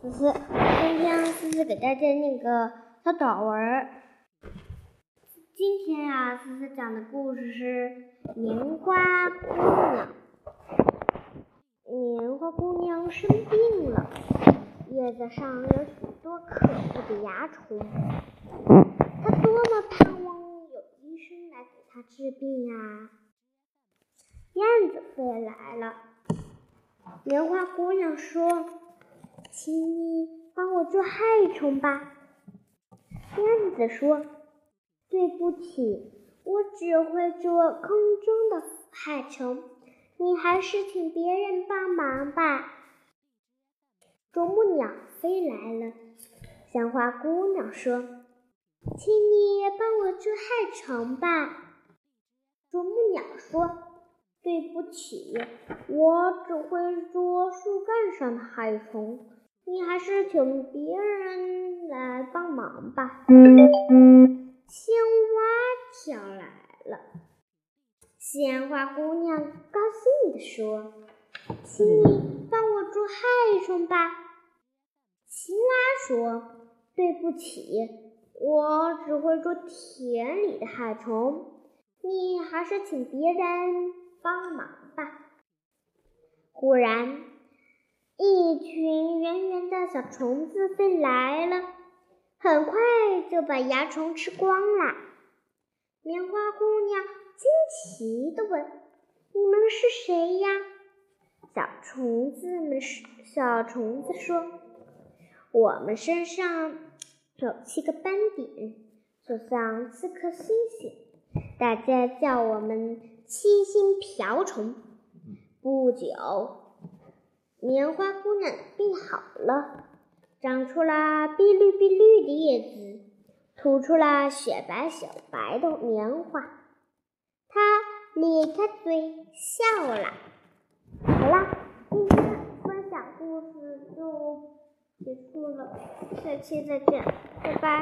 思思，今天思思给大家念个小短文。今天呀，思思讲的故事是棉花姑娘。棉花姑娘生病了，叶子上有许多可恶的蚜虫，她多么盼望有医生来给她治病呀！燕子飞来了，棉花姑娘说。请你帮我捉害虫吧。燕子说：“对不起，我只会捉空中的害虫，你还是请别人帮忙吧。”啄木鸟飞来了，小花姑娘说：“请你帮我捉害虫吧。”啄木鸟说：“对不起，我只会捉树干上的害虫。”你还是请别人来帮忙吧。青蛙跳来了，鲜花姑娘高兴地说：“请你帮我捉害虫吧。”青蛙说：“对不起，我只会捉田里的害虫，你还是请别人帮忙吧。”忽然。一群圆圆的小虫子飞来了，很快就把蚜虫吃光了。棉花姑娘惊奇地问：“你们是谁呀？”小虫子们是小虫子说：“我们身上有七个斑点，就像四颗星星，大家叫我们七星瓢虫。”不久。棉花姑娘病好了，长出了碧绿碧绿的叶子，吐出了雪白雪白的棉花。她咧开嘴笑了。好啦，今天分享故事就结束了，下期再见，拜拜。